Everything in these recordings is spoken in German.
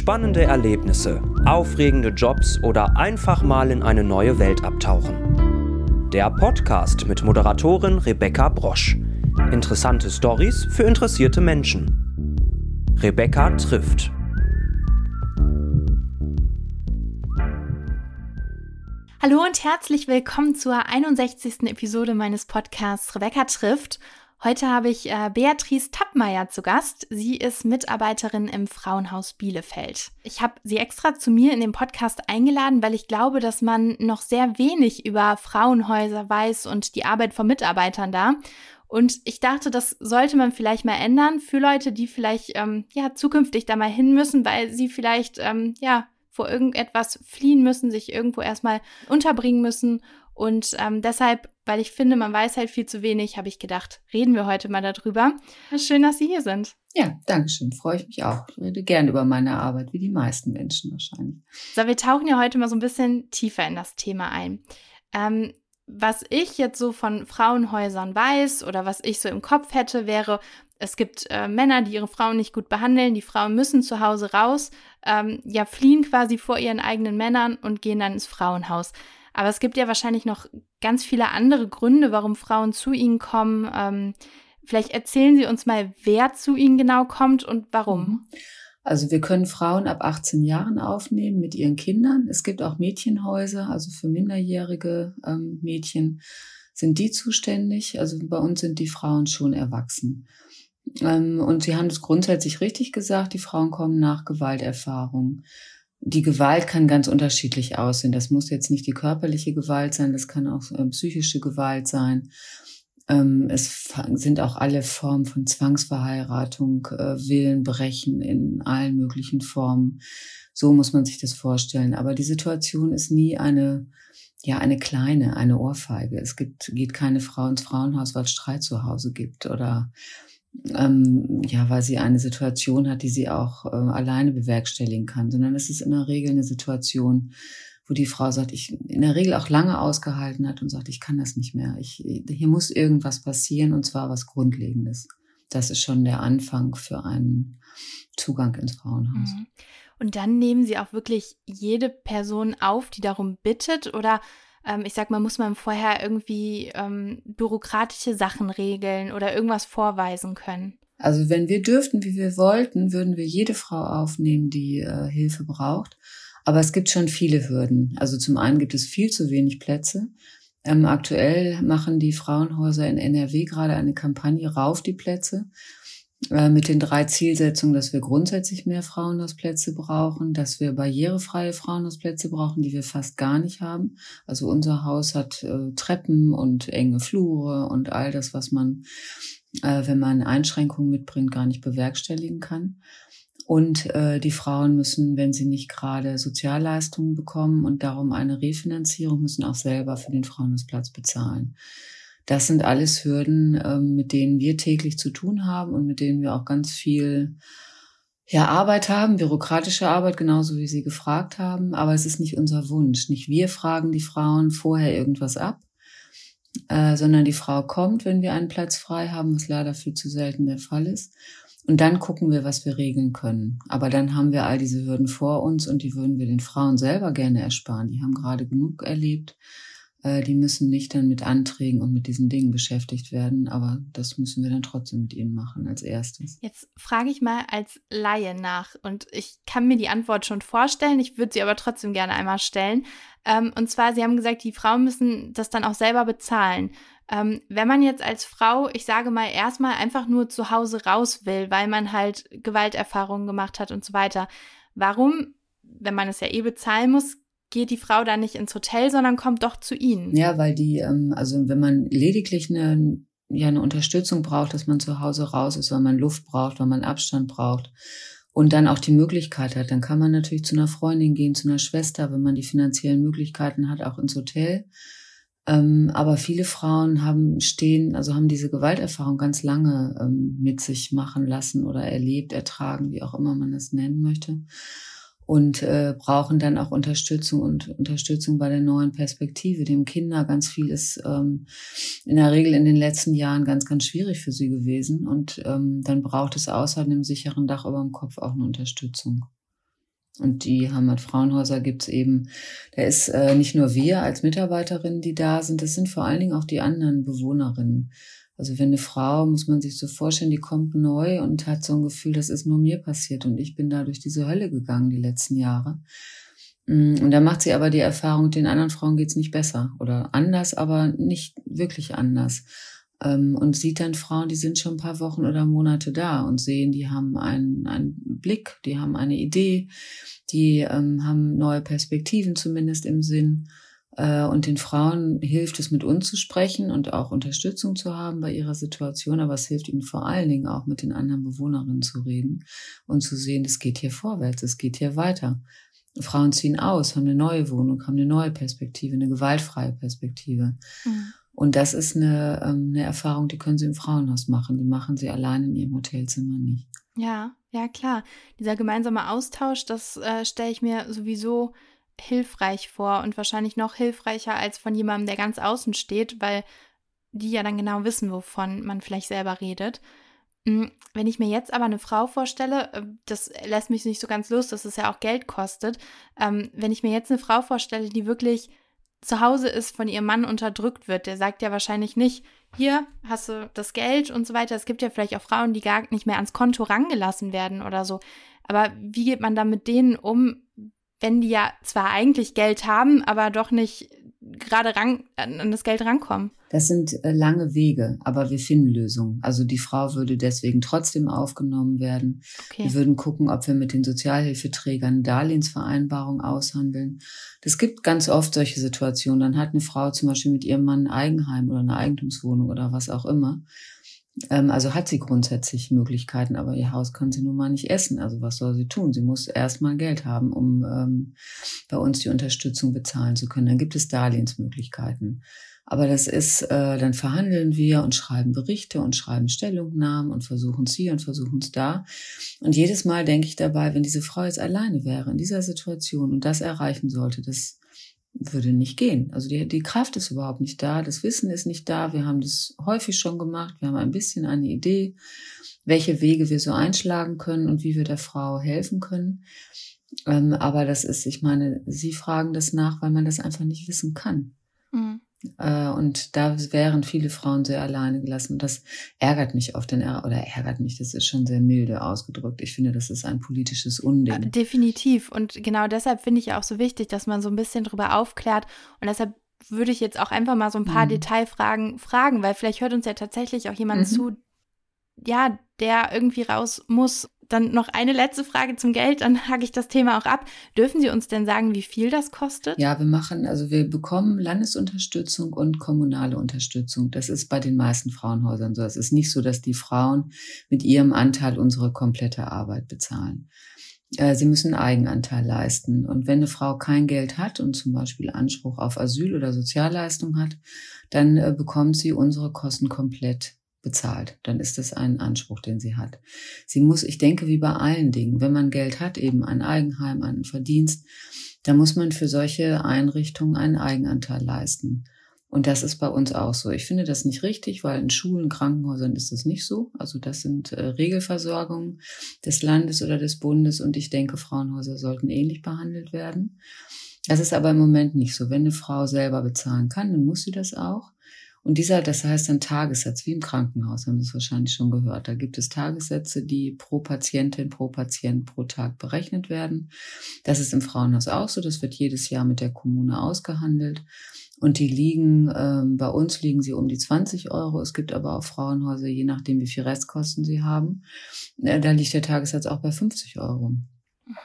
Spannende Erlebnisse, aufregende Jobs oder einfach mal in eine neue Welt abtauchen. Der Podcast mit Moderatorin Rebecca Brosch. Interessante Stories für interessierte Menschen. Rebecca trifft. Hallo und herzlich willkommen zur 61. Episode meines Podcasts Rebecca trifft. Heute habe ich äh, Beatrice Tappmeier zu Gast. Sie ist Mitarbeiterin im Frauenhaus Bielefeld. Ich habe sie extra zu mir in den Podcast eingeladen, weil ich glaube, dass man noch sehr wenig über Frauenhäuser weiß und die Arbeit von Mitarbeitern da. Und ich dachte, das sollte man vielleicht mal ändern für Leute, die vielleicht ähm, ja zukünftig da mal hin müssen, weil sie vielleicht ähm, ja vor irgendetwas fliehen müssen, sich irgendwo erstmal unterbringen müssen und ähm, deshalb, weil ich finde, man weiß halt viel zu wenig, habe ich gedacht, reden wir heute mal darüber. Schön, dass Sie hier sind. Ja, danke schön. Freue ich mich auch. Ich rede gerne über meine Arbeit, wie die meisten Menschen wahrscheinlich. So, wir tauchen ja heute mal so ein bisschen tiefer in das Thema ein. Ähm, was ich jetzt so von Frauenhäusern weiß oder was ich so im Kopf hätte, wäre, es gibt äh, Männer, die ihre Frauen nicht gut behandeln, die Frauen müssen zu Hause raus, ähm, ja, fliehen quasi vor ihren eigenen Männern und gehen dann ins Frauenhaus. Aber es gibt ja wahrscheinlich noch ganz viele andere Gründe, warum Frauen zu ihnen kommen. Ähm, vielleicht erzählen Sie uns mal, wer zu ihnen genau kommt und warum. Mhm. Also wir können Frauen ab 18 Jahren aufnehmen mit ihren Kindern. Es gibt auch Mädchenhäuser, also für minderjährige ähm, Mädchen sind die zuständig. Also bei uns sind die Frauen schon erwachsen. Ähm, und Sie haben es grundsätzlich richtig gesagt, die Frauen kommen nach Gewalterfahrung die Gewalt kann ganz unterschiedlich aussehen. Das muss jetzt nicht die körperliche Gewalt sein, das kann auch äh, psychische Gewalt sein. Ähm, es sind auch alle Formen von Zwangsverheiratung, äh, Willenbrechen in allen möglichen Formen. So muss man sich das vorstellen. Aber die Situation ist nie eine, ja, eine kleine, eine Ohrfeige. Es gibt, geht keine Frau ins Frauenhaus, weil es Streit zu Hause gibt oder ähm, ja, weil sie eine Situation hat, die sie auch äh, alleine bewerkstelligen kann, sondern es ist in der Regel eine Situation, wo die Frau sagt, ich in der Regel auch lange ausgehalten hat und sagt, ich kann das nicht mehr. Ich, hier muss irgendwas passieren und zwar was Grundlegendes. Das ist schon der Anfang für einen Zugang ins Frauenhaus. Mhm. Und dann nehmen Sie auch wirklich jede Person auf, die darum bittet oder ähm, ich sag mal, muss man vorher irgendwie ähm, bürokratische Sachen regeln oder irgendwas vorweisen können? Also wenn wir dürften, wie wir wollten, würden wir jede Frau aufnehmen, die äh, Hilfe braucht. Aber es gibt schon viele Hürden. Also zum einen gibt es viel zu wenig Plätze. Ähm, aktuell machen die Frauenhäuser in NRW gerade eine Kampagne Rauf die Plätze. Äh, mit den drei Zielsetzungen, dass wir grundsätzlich mehr Frauenhausplätze brauchen, dass wir barrierefreie Frauenhausplätze brauchen, die wir fast gar nicht haben. Also unser Haus hat äh, Treppen und enge Flure und all das, was man, äh, wenn man Einschränkungen mitbringt, gar nicht bewerkstelligen kann. Und äh, die Frauen müssen, wenn sie nicht gerade Sozialleistungen bekommen und darum eine Refinanzierung, müssen auch selber für den Frauenhausplatz bezahlen. Das sind alles Hürden, ähm, mit denen wir täglich zu tun haben und mit denen wir auch ganz viel ja, Arbeit haben, bürokratische Arbeit, genauso wie Sie gefragt haben. Aber es ist nicht unser Wunsch. Nicht wir fragen die Frauen vorher irgendwas ab, äh, sondern die Frau kommt, wenn wir einen Platz frei haben, was leider viel zu selten der Fall ist. Und dann gucken wir, was wir regeln können. Aber dann haben wir all diese Hürden vor uns und die würden wir den Frauen selber gerne ersparen. Die haben gerade genug erlebt äh, die müssen nicht dann mit Anträgen und mit diesen Dingen beschäftigt werden, aber das müssen wir dann trotzdem mit ihnen machen als erstes. Jetzt frage ich mal als Laie nach und ich kann mir die Antwort schon vorstellen, ich würde sie aber trotzdem gerne einmal stellen. Ähm, und zwar, Sie haben gesagt, die Frauen müssen das dann auch selber bezahlen. Ähm, wenn man jetzt als Frau, ich sage mal, erstmal einfach nur zu Hause raus will, weil man halt Gewalterfahrungen gemacht hat und so weiter, warum, wenn man es ja eh bezahlen muss, geht die Frau dann nicht ins Hotel, sondern kommt doch zu Ihnen. Ja, weil die, ähm, also wenn man lediglich eine, ja, eine Unterstützung braucht, dass man zu Hause raus ist, weil man Luft braucht, weil man Abstand braucht und dann auch die Möglichkeit hat, dann kann man natürlich zu einer Freundin gehen, zu einer Schwester, wenn man die finanziellen Möglichkeiten hat, auch ins Hotel. Ähm, aber viele Frauen haben stehen, also haben diese Gewalterfahrung ganz lange ähm, mit sich machen lassen oder erlebt, ertragen, wie auch immer man es nennen möchte und äh, brauchen dann auch Unterstützung und Unterstützung bei der neuen Perspektive. Dem Kinder ganz viel ist ähm, in der Regel in den letzten Jahren ganz, ganz schwierig für sie gewesen. Und ähm, dann braucht es außer einem sicheren Dach über dem Kopf auch eine Unterstützung. Und die Heimatfrauenhäuser gibt's eben, da ist äh, nicht nur wir als Mitarbeiterinnen, die da sind, das sind vor allen Dingen auch die anderen Bewohnerinnen. Also wenn eine Frau, muss man sich so vorstellen, die kommt neu und hat so ein Gefühl, das ist nur mir passiert und ich bin da durch diese Hölle gegangen die letzten Jahre. Mm, und da macht sie aber die Erfahrung, den anderen Frauen geht's nicht besser oder anders, aber nicht wirklich anders. Ähm, und sieht dann Frauen, die sind schon ein paar Wochen oder Monate da und sehen, die haben einen, einen Blick, die haben eine Idee, die ähm, haben neue Perspektiven zumindest im Sinn. Äh, und den Frauen hilft es, mit uns zu sprechen und auch Unterstützung zu haben bei ihrer Situation. Aber es hilft ihnen vor allen Dingen auch, mit den anderen Bewohnerinnen zu reden und zu sehen, es geht hier vorwärts, es geht hier weiter. Frauen ziehen aus, haben eine neue Wohnung, haben eine neue Perspektive, eine gewaltfreie Perspektive. Mhm. Und das ist eine, ähm, eine Erfahrung, die können sie im Frauenhaus machen. Die machen sie allein in ihrem Hotelzimmer nicht. Ja, ja, klar. Dieser gemeinsame Austausch, das äh, stelle ich mir sowieso hilfreich vor und wahrscheinlich noch hilfreicher als von jemandem, der ganz außen steht, weil die ja dann genau wissen, wovon man vielleicht selber redet. Hm, wenn ich mir jetzt aber eine Frau vorstelle, äh, das lässt mich nicht so ganz los, dass es ja auch Geld kostet. Ähm, wenn ich mir jetzt eine Frau vorstelle, die wirklich zu Hause ist, von ihrem Mann unterdrückt wird, der sagt ja wahrscheinlich nicht, hier hast du das Geld und so weiter. Es gibt ja vielleicht auch Frauen, die gar nicht mehr ans Konto rangelassen werden oder so. Aber wie geht man da mit denen um, wenn die ja zwar eigentlich Geld haben, aber doch nicht gerade ran, an das Geld rankommen. Das sind äh, lange Wege, aber wir finden Lösungen. Also die Frau würde deswegen trotzdem aufgenommen werden. Okay. Wir würden gucken, ob wir mit den Sozialhilfeträgern Darlehensvereinbarungen aushandeln. Es gibt ganz oft solche Situationen. Dann hat eine Frau zum Beispiel mit ihrem Mann ein Eigenheim oder eine Eigentumswohnung oder was auch immer. Ähm, also hat sie grundsätzlich Möglichkeiten, aber ihr Haus kann sie nun mal nicht essen. Also was soll sie tun? Sie muss erstmal Geld haben, um ähm, bei uns die Unterstützung bezahlen zu können. Dann gibt es Darlehensmöglichkeiten. Aber das ist, äh, dann verhandeln wir und schreiben Berichte und schreiben Stellungnahmen und versuchen es hier und versuchen es da. Und jedes Mal denke ich dabei, wenn diese Frau jetzt alleine wäre in dieser Situation und das erreichen sollte, das würde nicht gehen. Also die, die Kraft ist überhaupt nicht da, das Wissen ist nicht da. Wir haben das häufig schon gemacht. Wir haben ein bisschen eine Idee, welche Wege wir so einschlagen können und wie wir der Frau helfen können. Ähm, aber das ist, ich meine, Sie fragen das nach, weil man das einfach nicht wissen kann. Äh, und da wären viele Frauen sehr alleine gelassen. Und das ärgert mich oft, denn, oder ärgert mich, das ist schon sehr milde ausgedrückt. Ich finde, das ist ein politisches Unding. Definitiv. Und genau deshalb finde ich auch so wichtig, dass man so ein bisschen drüber aufklärt. Und deshalb würde ich jetzt auch einfach mal so ein paar mhm. Detailfragen fragen, weil vielleicht hört uns ja tatsächlich auch jemand mhm. zu, ja, der irgendwie raus muss dann noch eine letzte Frage zum Geld, dann hake ich das Thema auch ab. Dürfen Sie uns denn sagen, wie viel das kostet? Ja, wir machen, also wir bekommen Landesunterstützung und kommunale Unterstützung. Das ist bei den meisten Frauenhäusern so. Es ist nicht so, dass die Frauen mit ihrem Anteil unsere komplette Arbeit bezahlen. Äh, sie müssen Eigenanteil leisten. Und wenn eine Frau kein Geld hat und zum Beispiel Anspruch auf Asyl oder Sozialleistung hat, dann äh, bekommt sie unsere Kosten komplett bezahlt. Dann ist das ein Anspruch, den sie hat. Sie muss, ich denke, wie bei allen Dingen, wenn man Geld hat, eben ein Eigenheim, einen Verdienst, da muss man für solche Einrichtungen einen Eigenanteil leisten. Und das ist bei uns auch so. Ich finde das nicht richtig, weil in Schulen, Krankenhäusern ist das nicht so. Also das sind äh, Regelversorgungen des Landes oder des Bundes und ich denke, Frauenhäuser sollten ähnlich behandelt werden. Das ist aber im Moment nicht so. Wenn eine Frau selber bezahlen kann, dann muss sie das auch. Und dieser, das heißt ein Tagessatz, wie im Krankenhaus, haben Sie es wahrscheinlich schon gehört. Da gibt es Tagessätze, die pro Patientin, pro Patient pro Tag berechnet werden. Das ist im Frauenhaus auch so. Das wird jedes Jahr mit der Kommune ausgehandelt. Und die liegen, ähm, bei uns liegen sie um die 20 Euro. Es gibt aber auch Frauenhäuser, je nachdem, wie viel Restkosten sie haben. Äh, da liegt der Tagessatz auch bei 50 Euro.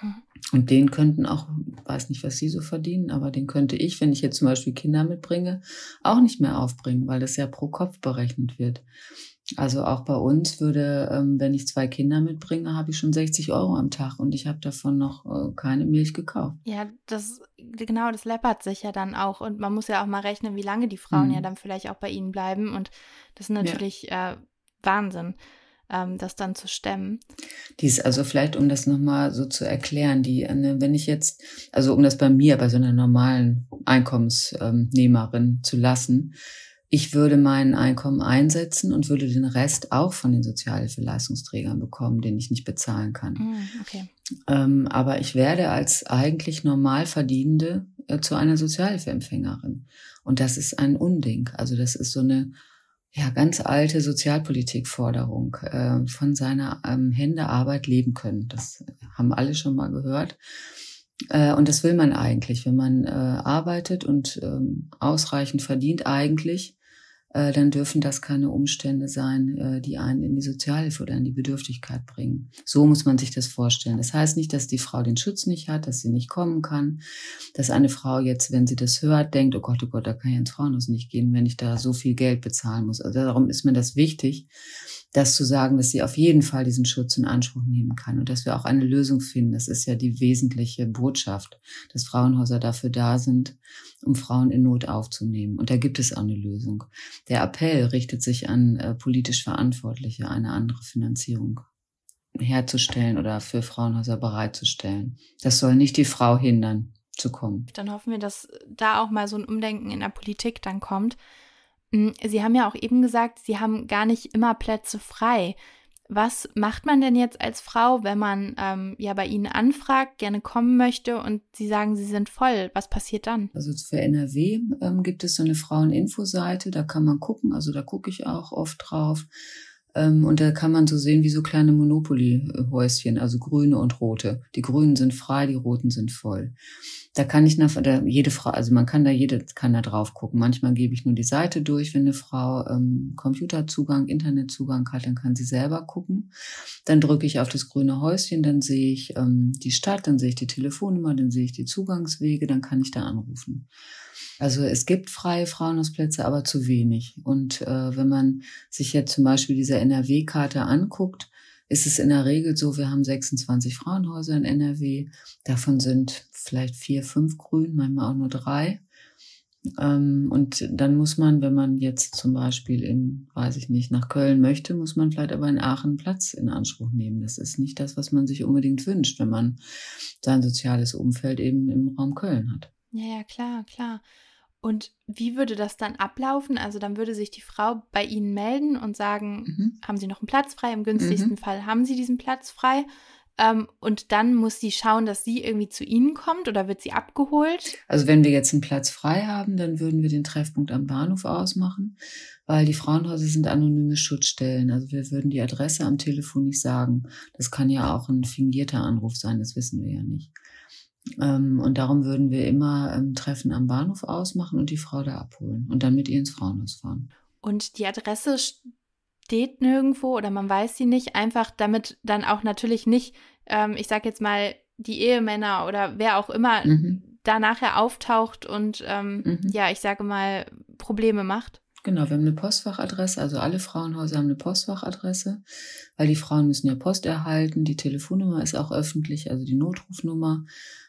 Mhm. Und den könnten auch, weiß nicht, was sie so verdienen, aber den könnte ich, wenn ich jetzt zum Beispiel Kinder mitbringe, auch nicht mehr aufbringen, weil das ja pro Kopf berechnet wird. Also auch bei uns würde, ähm, wenn ich zwei Kinder mitbringe, habe ich schon 60 Euro am Tag und ich habe davon noch äh, keine Milch gekauft. Ja, das genau, das läppert sich ja dann auch und man muss ja auch mal rechnen, wie lange die Frauen mhm. ja dann vielleicht auch bei ihnen bleiben und das ist natürlich ja. äh, Wahnsinn ähm, das dann zu stemmen. Dies, also vielleicht, um das nochmal so zu erklären, die, ne, wenn ich jetzt, also um das bei mir, bei so einer normalen Einkommensnehmerin zu lassen, Ich würde mein Einkommen einsetzen und würde den Rest auch von den Sozialhilfeleistungsträgern bekommen, den ich nicht bezahlen kann. Mm, okay. Ähm, aber ich werde als eigentlich Normalverdienende äh, zu einer Sozialhilfeempfängerin. Und das ist ein Unding. Also das ist so eine ja, ganz alte Sozialpolitikforderung, äh, von seiner ähm, Hände Arbeit leben können. Das haben alle schon mal gehört. Äh, und das will man eigentlich, wenn man äh, arbeitet und ähm, ausreichend verdient eigentlich, äh, dann dürfen das keine Umstände sein, äh, die einen in die Sozialhilfe oder in die Bedürftigkeit bringen. So muss man sich das vorstellen. Das heißt nicht, dass die Frau den Schutz nicht hat, dass sie nicht kommen kann, dass eine Frau jetzt, wenn sie das hört, denkt, oh Gott, oh Gott, da kann ich ins Frauenhaus nicht gehen, wenn ich da so viel Geld bezahlen muss. Also darum ist mir das wichtig, das zu sagen, dass sie auf jeden Fall diesen Schutz in Anspruch nehmen kann und dass wir auch eine Lösung finden. Das ist ja die wesentliche Botschaft, dass Frauenhäuser dafür da sind, um Frauen in Not aufzunehmen. Und da gibt es auch eine Lösung. Der Appell richtet sich an äh, politisch Verantwortliche, eine andere Finanzierung herzustellen oder für Frauenhäuser bereitzustellen. Das soll nicht die Frau hindern, zu kommen. Dann hoffen wir, dass da auch mal so ein Umdenken in der Politik dann kommt. Hm, Sie haben ja auch eben gesagt, Sie haben gar nicht immer Plätze frei. Was macht man denn jetzt als Frau, wenn man ähm, ja bei Ihnen anfragt, gerne kommen möchte und Sie sagen, Sie sind voll? Was passiert dann? Also für NRW ähm, gibt es so eine Fraueninfo-Seite, da kann man gucken, also da gucke ich auch oft drauf. Ähm, und da kann man so sehen wie so kleine Monopoly-Häuschen, also grüne und rote. Die grünen sind frei, die roten sind voll. Da kann ich nach, da jede Frau, also man kann da jede kann da drauf gucken. Manchmal gebe ich nur die Seite durch, wenn eine Frau ähm, Computerzugang, Internetzugang hat, dann kann sie selber gucken. Dann drücke ich auf das grüne Häuschen, dann sehe ich ähm, die Stadt, dann sehe ich die Telefonnummer, dann sehe ich die Zugangswege, dann kann ich da anrufen. Also es gibt freie Frauenhausplätze, aber zu wenig. Und äh, wenn man sich jetzt zum Beispiel diese NRW-Karte anguckt, ist es in der Regel so, wir haben 26 Frauenhäuser in NRW. Davon sind vielleicht vier, fünf grün, manchmal auch nur drei. Ähm, und dann muss man, wenn man jetzt zum Beispiel in, weiß ich nicht, nach Köln möchte, muss man vielleicht aber in Aachen Platz in Anspruch nehmen. Das ist nicht das, was man sich unbedingt wünscht, wenn man sein soziales Umfeld eben im Raum Köln hat. Ja, ja, klar, klar. Und wie würde das dann ablaufen? Also dann würde sich die Frau bei Ihnen melden und sagen, mhm. haben Sie noch einen Platz frei? Im günstigsten mhm. Fall haben Sie diesen Platz frei. Ähm, und dann muss sie schauen, dass sie irgendwie zu Ihnen kommt oder wird sie abgeholt? Also wenn wir jetzt einen Platz frei haben, dann würden wir den Treffpunkt am Bahnhof ausmachen, weil die Frauenhäuser sind anonyme Schutzstellen. Also wir würden die Adresse am Telefon nicht sagen. Das kann ja auch ein fingierter Anruf sein, das wissen wir ja nicht. Ähm, und darum würden wir immer ähm, Treffen am Bahnhof ausmachen und die Frau da abholen und dann mit ihr ins Frauenhaus fahren. Und die Adresse steht nirgendwo oder man weiß sie nicht, einfach damit dann auch natürlich nicht, ähm, ich sag jetzt mal, die Ehemänner oder wer auch immer mhm. da nachher auftaucht und ähm, mhm. ja, ich sage mal, Probleme macht. Genau, wir haben eine Postfachadresse, also alle Frauenhäuser haben eine Postfachadresse, weil die Frauen müssen ja Post erhalten. Die Telefonnummer ist auch öffentlich, also die Notrufnummer.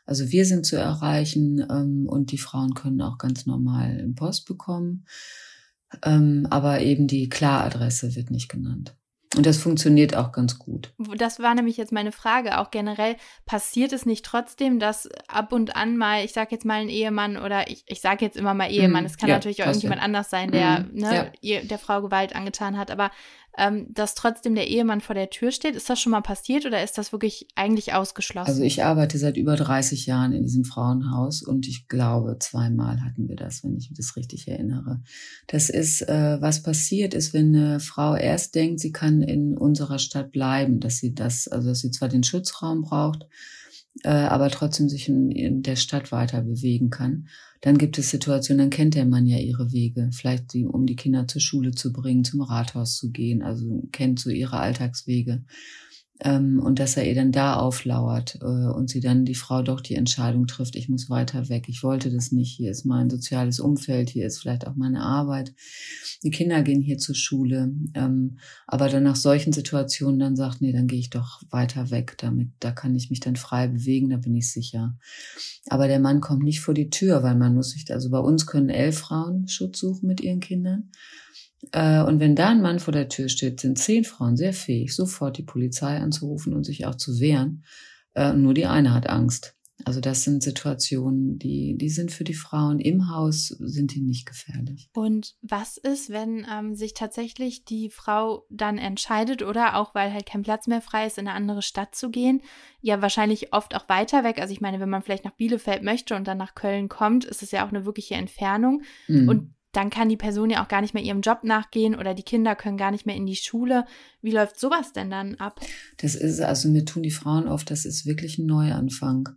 Also wir sind zu erreichen ähm, und die Frauen können auch ganz normal Post bekommen. Ähm, aber eben die Klaradresse wird nicht genannt. Und das funktioniert auch ganz gut. Das war nämlich jetzt meine Frage. Auch generell passiert es nicht trotzdem, dass ab und an mal, ich sage jetzt mal ein Ehemann oder ich, ich sage jetzt immer mal Ehemann, mhm. es kann ja, natürlich auch irgendjemand ja. anders sein, der mhm. ne, ja. der Frau Gewalt angetan hat, aber ähm, dass trotzdem der Ehemann vor der Tür steht. Ist das schon mal passiert oder ist das wirklich eigentlich ausgeschlossen? Also ich arbeite seit über 30 Jahren in diesem Frauenhaus und ich glaube, zweimal hatten wir das, wenn ich mich das richtig erinnere. Das ist, äh, was passiert ist, wenn eine Frau erst denkt, sie kann in unserer Stadt bleiben, dass sie das, also dass sie zwar den Schutzraum braucht, äh, aber trotzdem sich in, in der Stadt weiter bewegen kann. Dann gibt es Situationen, dann kennt der Mann ja ihre Wege. Vielleicht die, um die Kinder zur Schule zu bringen, zum Rathaus zu gehen, also kennt so ihre Alltagswege ähm, und dass er ihr dann da auflauert äh, und sie dann die Frau doch die Entscheidung trifft, ich muss weiter weg, ich wollte das nicht, hier ist mein soziales Umfeld, hier ist vielleicht auch meine Arbeit, die Kinder gehen hier zur Schule, ähm, aber dann nach solchen Situationen dann sagt, nee, dann gehe ich doch weiter weg, damit, da kann ich mich dann frei bewegen, da bin ich sicher. Aber der Mann kommt nicht vor die Tür, weil man muss sich, also bei uns können elf Frauen Schutz suchen mit ihren Kindern. Äh, und wenn da ein Mann vor der Tür steht, sind zehn Frauen sehr fähig, sofort die Polizei anzurufen und sich auch zu wehren. Äh, nur die eine hat Angst. Also das sind Situationen, die, die sind für die Frauen im Haus, sind die nicht gefährlich. Und was ist, wenn ähm, sich tatsächlich die Frau dann entscheidet oder auch, weil halt kein Platz mehr frei ist, in eine andere Stadt zu gehen? Ja, wahrscheinlich oft auch weiter weg. Also ich meine, wenn man vielleicht nach Bielefeld möchte und dann nach Köln kommt, ist es ja auch eine wirkliche Entfernung. Mhm. Und dann kann die Person ja auch gar nicht mehr ihrem Job nachgehen oder die Kinder können gar nicht mehr in die Schule. Wie läuft sowas denn dann ab? Das ist, also mir tun die Frauen oft, das ist wirklich ein Neuanfang.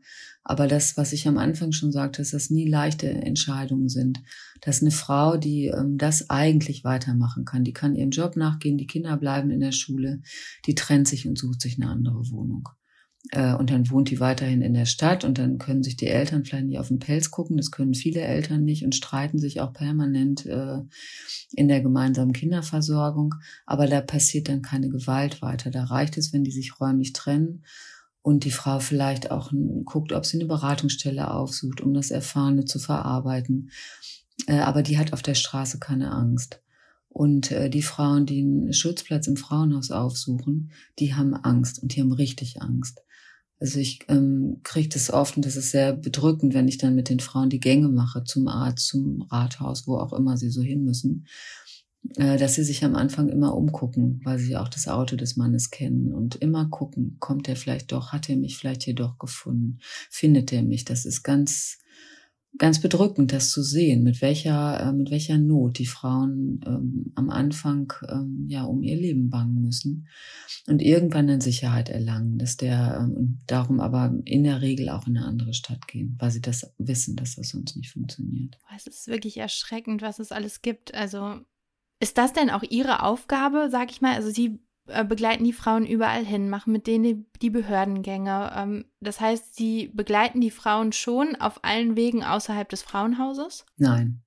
Aber das, was ich am Anfang schon sagte, ist, dass nie leichte Entscheidungen sind. Dass eine Frau, die ähm, das eigentlich weitermachen kann, die kann ihrem Job nachgehen, die Kinder bleiben in der Schule, die trennt sich und sucht sich eine andere Wohnung. Äh, und dann wohnt die weiterhin in der Stadt und dann können sich die Eltern vielleicht nicht auf den Pelz gucken. Das können viele Eltern nicht und streiten sich auch permanent äh, in der gemeinsamen Kinderversorgung. Aber da passiert dann keine Gewalt weiter. Da reicht es, wenn die sich räumlich trennen und die Frau vielleicht auch guckt, ob sie eine Beratungsstelle aufsucht, um das Erfahrene zu verarbeiten. Äh, aber die hat auf der Straße keine Angst. Und äh, die Frauen, die einen Schutzplatz im Frauenhaus aufsuchen, die haben Angst und die haben richtig Angst. Also ich ähm, kriege das oft und das ist sehr bedrückend, wenn ich dann mit den Frauen die Gänge mache zum Arzt, zum Rathaus, wo auch immer sie so hin müssen, äh, dass sie sich am Anfang immer umgucken, weil sie auch das Auto des Mannes kennen und immer gucken, kommt er vielleicht doch, hat er mich vielleicht hier doch gefunden, findet er mich. Das ist ganz ganz bedrückend, das zu sehen, mit welcher, äh, mit welcher Not die Frauen ähm, am Anfang ähm, ja um ihr Leben bangen müssen und irgendwann dann Sicherheit erlangen, dass der ähm, darum aber in der Regel auch in eine andere Stadt gehen, weil sie das wissen, dass das sonst nicht funktioniert. Es ist wirklich erschreckend, was es alles gibt. Also ist das denn auch Ihre Aufgabe, sag ich mal? Also Sie begleiten die Frauen überall hin, machen mit denen die Behördengänge. Ähm, das heißt, sie begleiten die Frauen schon auf allen Wegen außerhalb des Frauenhauses? Nein.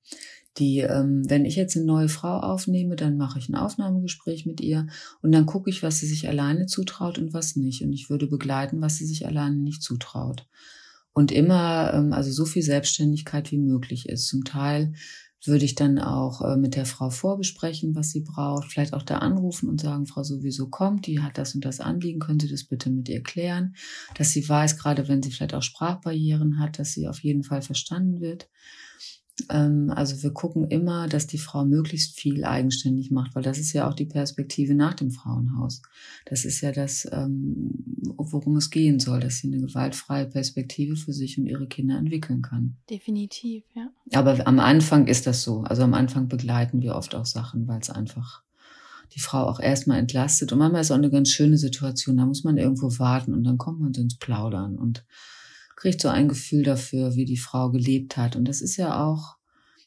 Die, ähm, wenn ich jetzt eine neue Frau aufnehme, dann mache ich ein Aufnahmegespräch mit ihr und dann gucke ich, was sie sich alleine zutraut und was nicht. Und ich würde begleiten, was sie sich alleine nicht zutraut. Und immer, ähm, also so viel Selbstständigkeit wie möglich ist. Zum Teil würde ich dann auch äh, mit der Frau vorbesprechen, was sie braucht. Vielleicht auch da anrufen und sagen, Frau sowieso kommt, die hat das und das Anliegen, können Sie das bitte mit ihr klären, dass sie weiß, gerade wenn sie vielleicht auch Sprachbarrieren hat, dass sie auf jeden Fall verstanden wird. Ähm, also wir gucken immer, dass die Frau möglichst viel eigenständig macht, weil das ist ja auch die Perspektive nach dem Frauenhaus. Das ist ja das, ähm, worum es gehen soll, dass sie eine gewaltfreie Perspektive für sich und ihre Kinder entwickeln kann. Definitiv, ja. Aber am Anfang ist das so. Also am Anfang begleiten wir oft auch Sachen, weil es einfach die Frau auch erstmal entlastet. Und manchmal ist es auch eine ganz schöne Situation. Da muss man irgendwo warten und dann kommt man ins Plaudern und kriegt so ein Gefühl dafür, wie die Frau gelebt hat. Und das ist ja auch,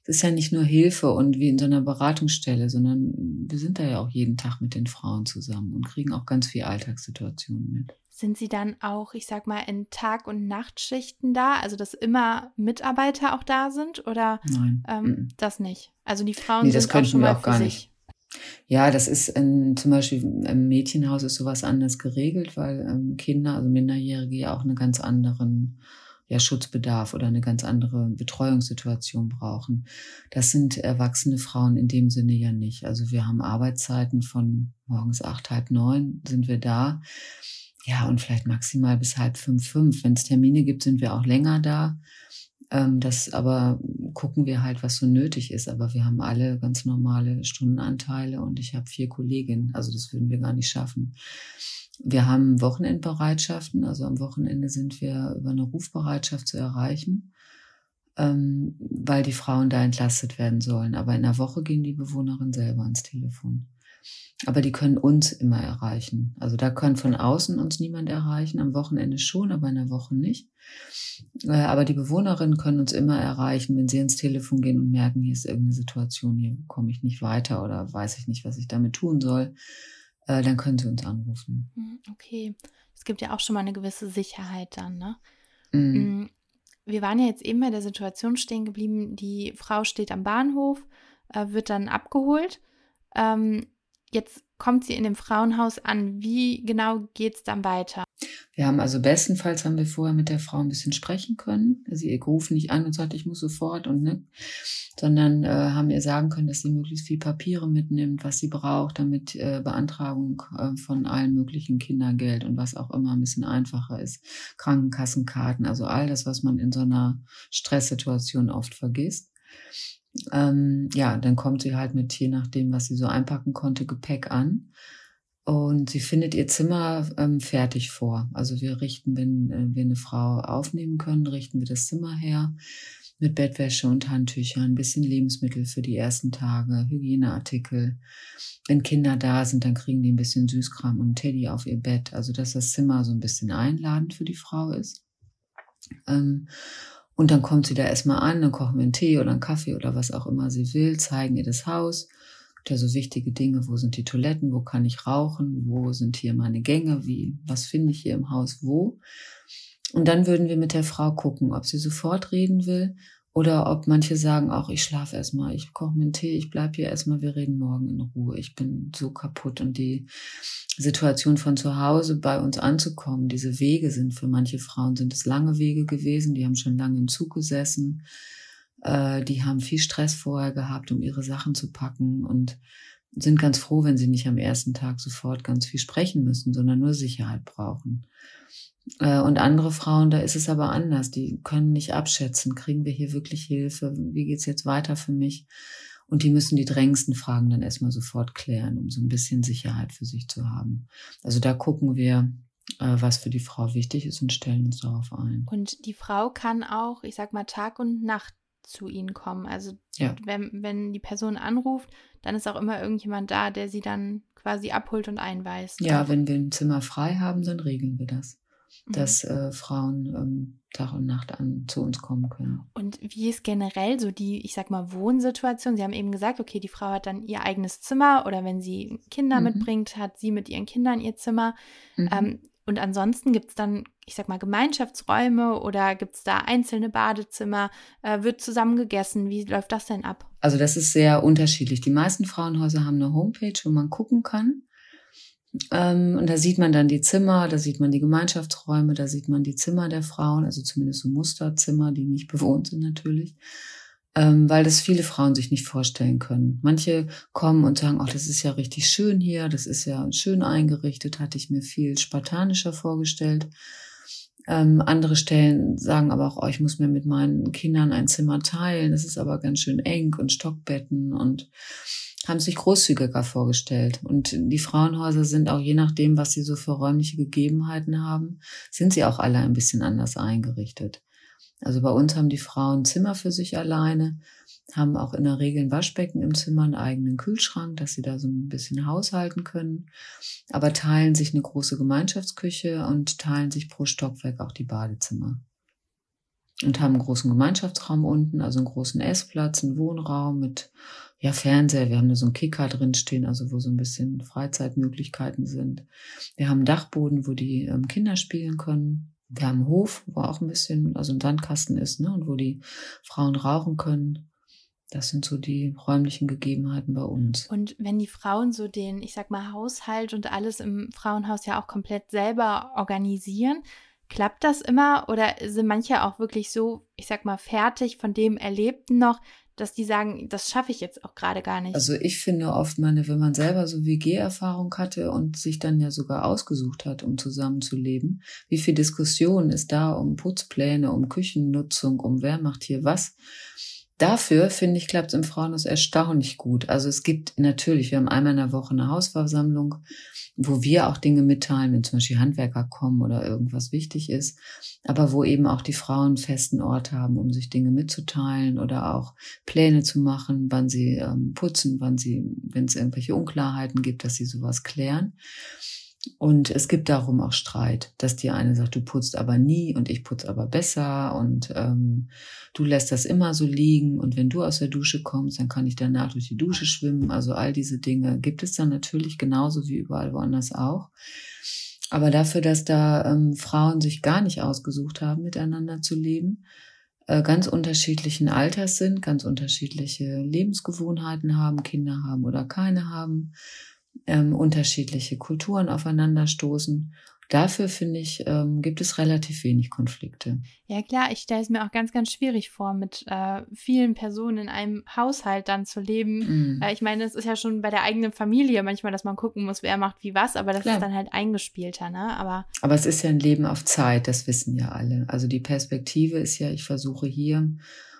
das ist ja nicht nur Hilfe und wie in so einer Beratungsstelle, sondern wir sind da ja auch jeden Tag mit den Frauen zusammen und kriegen auch ganz viel Alltagssituationen mit. Sind Sie dann auch, ich sag mal, in Tag- und Nachtschichten da? Also, dass immer Mitarbeiter auch da sind? Oder Nein. Ähm, das nicht? Also die Frauen nee, sind auch schon mal auch gar für nicht. Ja, das ist in, zum Beispiel im Mädchenhaus ist sowas anders geregelt, weil ähm, Kinder, also Minderjährige ja auch einen ganz anderen ja, Schutzbedarf oder eine ganz andere Betreuungssituation brauchen. Das sind erwachsene Frauen in dem Sinne ja nicht. Also wir haben Arbeitszeiten von morgens acht, halb neun sind wir da. Ja, und vielleicht maximal bis halb fünf, fünf. Wenn es Termine gibt, sind wir auch länger da. Ähm, das aber gucken wir halt, was so nötig ist. Aber wir haben alle ganz normale Stundenanteile und ich habe vier Kolleginnen. Also das würden wir gar nicht schaffen. Wir haben Wochenendbereitschaften. Also am Wochenende sind wir über eine Rufbereitschaft zu erreichen, ähm, weil die Frauen da entlastet werden sollen. Aber in der Woche gehen die Bewohnerinnen selber ans Telefon. Aber die können uns immer erreichen. Also da kann von außen uns niemand erreichen, am Wochenende schon, aber in der Woche nicht. Äh, aber die Bewohnerinnen können uns immer erreichen, wenn sie ins Telefon gehen und merken, hier ist irgendeine Situation, hier komme ich nicht weiter oder weiß ich nicht, was ich damit tun soll. Äh, dann können sie uns anrufen. Hm, okay. Es gibt ja auch schon mal eine gewisse Sicherheit dann, ne? Mhm. Wir waren ja jetzt eben bei der Situation stehen geblieben, die Frau steht am Bahnhof, äh, wird dann abgeholt. Ähm, Jetzt kommt sie in dem Frauenhaus an. Wie genau geht es dann weiter? Wir haben also bestenfalls haben wir vorher mit der Frau ein bisschen sprechen können. Sie ihr ruft nicht an und sagt, ich muss sofort und ne, sondern äh, haben ihr sagen können, dass sie möglichst viel Papiere mitnimmt, was sie braucht, damit äh, Beantragung äh, von allen möglichen Kindergeld und was auch immer ein bisschen einfacher ist. Krankenkassenkarten, also all das, was man in so einer Stresssituation oft vergisst. Ähm, ja, dann kommt sie halt mit, je nachdem, was sie so einpacken konnte, Gepäck an. Und sie findet ihr Zimmer ähm, fertig vor. Also wir richten, wenn äh, wir eine Frau aufnehmen können, richten wir das Zimmer her mit Bettwäsche und Handtüchern, ein bisschen Lebensmittel für die ersten Tage, Hygieneartikel. Wenn Kinder da sind, dann kriegen die ein bisschen Süßkram und Teddy auf ihr Bett. Also dass das Zimmer so ein bisschen einladend für die Frau ist. Ähm, und dann kommt sie da erstmal an, dann kochen wir einen Tee oder einen Kaffee oder was auch immer sie will, zeigen ihr das Haus ja so wichtige Dinge. Wo sind die Toiletten? Wo kann ich rauchen? Wo sind hier meine Gänge? Wie, was finde ich hier im Haus? Wo? Und dann würden wir mit der Frau gucken, ob sie sofort reden will oder ob manche sagen auch, ich schlafe erstmal, ich koche mir einen Tee, ich bleib hier erstmal, wir reden morgen in Ruhe. Ich bin so kaputt und die Situation von zu Hause bei uns anzukommen, diese Wege sind für manche Frauen sind es lange Wege gewesen, die haben schon lange im Zug gesessen äh, die haben viel Stress vorher gehabt, um ihre Sachen zu packen und sind ganz froh, wenn sie nicht am ersten Tag sofort ganz viel sprechen müssen, sondern nur Sicherheit brauchen. Äh, und andere Frauen, da ist es aber anders. Die können nicht abschätzen, kriegen wir hier wirklich Hilfe? Wie geht's jetzt weiter für mich? Und die müssen die drängendsten Fragen dann erstmal sofort klären, um so ein bisschen Sicherheit für sich zu haben. Also da gucken wir, äh, was für die Frau wichtig ist und stellen uns darauf ein. Und die Frau kann auch, ich sag mal, Tag und Nacht zu ihnen kommen. Also ja. wenn, wenn die Person anruft, dann ist auch immer irgendjemand da, der sie dann quasi abholt und einweist. Ja, wenn wir ein Zimmer frei haben, dann regeln wir das. Dass äh, Frauen ähm, Tag und Nacht an zu uns kommen können. Und wie ist generell so die, ich sag mal, Wohnsituation? Sie haben eben gesagt, okay, die Frau hat dann ihr eigenes Zimmer oder wenn sie Kinder mhm. mitbringt, hat sie mit ihren Kindern ihr Zimmer. Mhm. Ähm, und ansonsten gibt es dann, ich sag mal, Gemeinschaftsräume oder gibt es da einzelne Badezimmer? Äh, wird zusammen gegessen? Wie läuft das denn ab? Also das ist sehr unterschiedlich. Die meisten Frauenhäuser haben eine Homepage, wo man gucken kann. Ähm, und da sieht man dann die Zimmer, da sieht man die Gemeinschaftsräume, da sieht man die Zimmer der Frauen, also zumindest so Musterzimmer, die nicht bewohnt sind natürlich ähm, weil das viele Frauen sich nicht vorstellen können. Manche kommen und sagen, ach, das ist ja richtig schön hier, das ist ja schön eingerichtet, hatte ich mir viel spartanischer vorgestellt. Ähm, andere Stellen sagen aber auch, oh, ich muss mir mit meinen Kindern ein Zimmer teilen, das ist aber ganz schön eng und Stockbetten und haben sich großzügiger vorgestellt. Und die Frauenhäuser sind auch je nachdem, was sie so für räumliche Gegebenheiten haben, sind sie auch alle ein bisschen anders eingerichtet. Also bei uns haben die Frauen Zimmer für sich alleine, haben auch in der Regel ein Waschbecken im Zimmer, einen eigenen Kühlschrank, dass sie da so ein bisschen haushalten können, aber teilen sich eine große Gemeinschaftsküche und teilen sich pro Stockwerk auch die Badezimmer. Und haben einen großen Gemeinschaftsraum unten, also einen großen Essplatz, einen Wohnraum mit ja, Fernseher. Wir haben da so einen Kicker drin stehen, also wo so ein bisschen Freizeitmöglichkeiten sind. Wir haben einen Dachboden, wo die ähm, Kinder spielen können. Wir haben einen Hof, wo auch ein bisschen, also ein Sandkasten ist, ne, und wo die Frauen rauchen können. Das sind so die räumlichen Gegebenheiten bei uns. Und wenn die Frauen so den, ich sag mal, Haushalt und alles im Frauenhaus ja auch komplett selber organisieren, klappt das immer oder sind manche auch wirklich so, ich sag mal, fertig von dem Erlebten noch, dass die sagen, das schaffe ich jetzt auch gerade gar nicht. Also ich finde oft, meine, wenn man selber so WG-Erfahrung hatte und sich dann ja sogar ausgesucht hat, um zusammenzuleben, wie viel Diskussion ist da um Putzpläne, um Küchennutzung, um wer macht hier was? Dafür, finde ich, klappt es im Frauenhaus erstaunlich gut. Also es gibt natürlich, wir haben einmal in der Woche eine Hausversammlung, wo wir auch Dinge mitteilen, wenn zum Beispiel Handwerker kommen oder irgendwas wichtig ist, aber wo eben auch die Frauen festen Ort haben, um sich Dinge mitzuteilen oder auch Pläne zu machen, wann sie ähm, putzen, wann sie, wenn es irgendwelche Unklarheiten gibt, dass sie sowas klären. Und es gibt darum auch Streit, dass die eine sagt, du putzt aber nie und ich putze aber besser und ähm, du lässt das immer so liegen und wenn du aus der Dusche kommst, dann kann ich danach durch die Dusche schwimmen. Also all diese Dinge gibt es dann natürlich genauso wie überall woanders auch. Aber dafür, dass da ähm, Frauen sich gar nicht ausgesucht haben, miteinander zu leben, äh, ganz unterschiedlichen Alters sind, ganz unterschiedliche Lebensgewohnheiten haben, Kinder haben oder keine haben, ähm, unterschiedliche Kulturen aufeinanderstoßen, Dafür finde ich, ähm, gibt es relativ wenig Konflikte. Ja klar, ich stelle es mir auch ganz, ganz schwierig vor, mit äh, vielen Personen in einem Haushalt dann zu leben. Mhm. Äh, ich meine, es ist ja schon bei der eigenen Familie manchmal, dass man gucken muss, wer macht wie was, aber das klar. ist dann halt eingespielter, ne? Aber, aber es ist ja ein Leben auf Zeit, das wissen ja alle. Also die Perspektive ist ja, ich versuche hier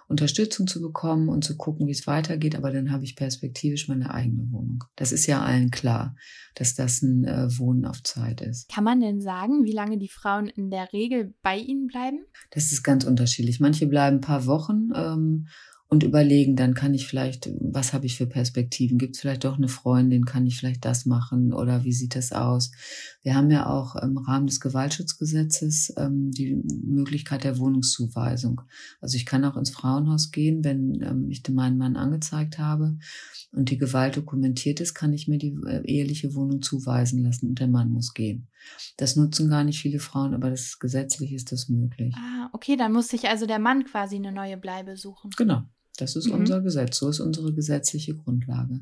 Unterstützung zu bekommen und zu gucken, wie es weitergeht. Aber dann habe ich perspektivisch meine eigene Wohnung. Das ist ja allen klar, dass das ein äh, Wohnen auf Zeit ist. Kann man denn sagen, wie lange die Frauen in der Regel bei Ihnen bleiben? Das ist ganz unterschiedlich. Manche bleiben ein paar Wochen. Ähm, und überlegen, dann kann ich vielleicht, was habe ich für Perspektiven? Gibt es vielleicht doch eine Freundin? Kann ich vielleicht das machen? Oder wie sieht das aus? Wir haben ja auch im Rahmen des Gewaltschutzgesetzes ähm, die Möglichkeit der Wohnungszuweisung. Also ich kann auch ins Frauenhaus gehen, wenn ähm, ich meinen Mann angezeigt habe und die Gewalt dokumentiert ist, kann ich mir die äh, eheliche Wohnung zuweisen lassen und der Mann muss gehen. Das nutzen gar nicht viele Frauen, aber das gesetzlich ist das möglich. Ah, okay, dann muss sich also der Mann quasi eine neue Bleibe suchen. Genau. Das ist mhm. unser Gesetz, so ist unsere gesetzliche Grundlage.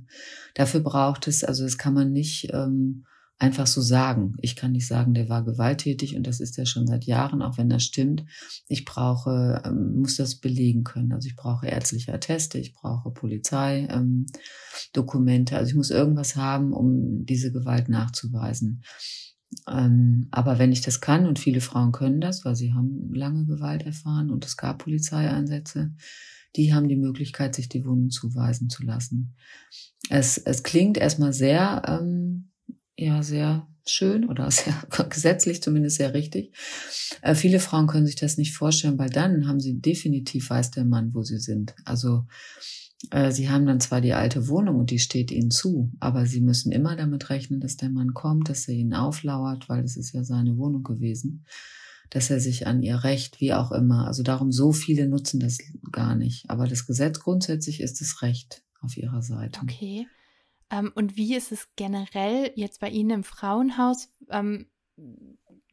Dafür braucht es, also das kann man nicht ähm, einfach so sagen. Ich kann nicht sagen, der war gewalttätig und das ist er schon seit Jahren, auch wenn das stimmt. Ich brauche, ähm, muss das belegen können. Also ich brauche ärztliche Atteste, ich brauche Polizeidokumente. Ähm, also ich muss irgendwas haben, um diese Gewalt nachzuweisen. Ähm, aber wenn ich das kann, und viele Frauen können das, weil sie haben lange Gewalt erfahren und es gab Polizeieinsätze, die haben die Möglichkeit, sich die Wohnung zuweisen zu lassen. Es, es klingt erstmal sehr, ähm, ja, sehr schön oder sehr gesetzlich zumindest sehr richtig. Äh, viele Frauen können sich das nicht vorstellen, weil dann haben sie definitiv weiß der Mann, wo sie sind. Also äh, sie haben dann zwar die alte Wohnung und die steht ihnen zu, aber sie müssen immer damit rechnen, dass der Mann kommt, dass er ihnen auflauert, weil es ist ja seine Wohnung gewesen dass er sich an ihr Recht, wie auch immer, also darum so viele nutzen das gar nicht. Aber das Gesetz grundsätzlich ist das Recht auf ihrer Seite. Okay. Ähm, und wie ist es generell jetzt bei Ihnen im Frauenhaus? Ähm,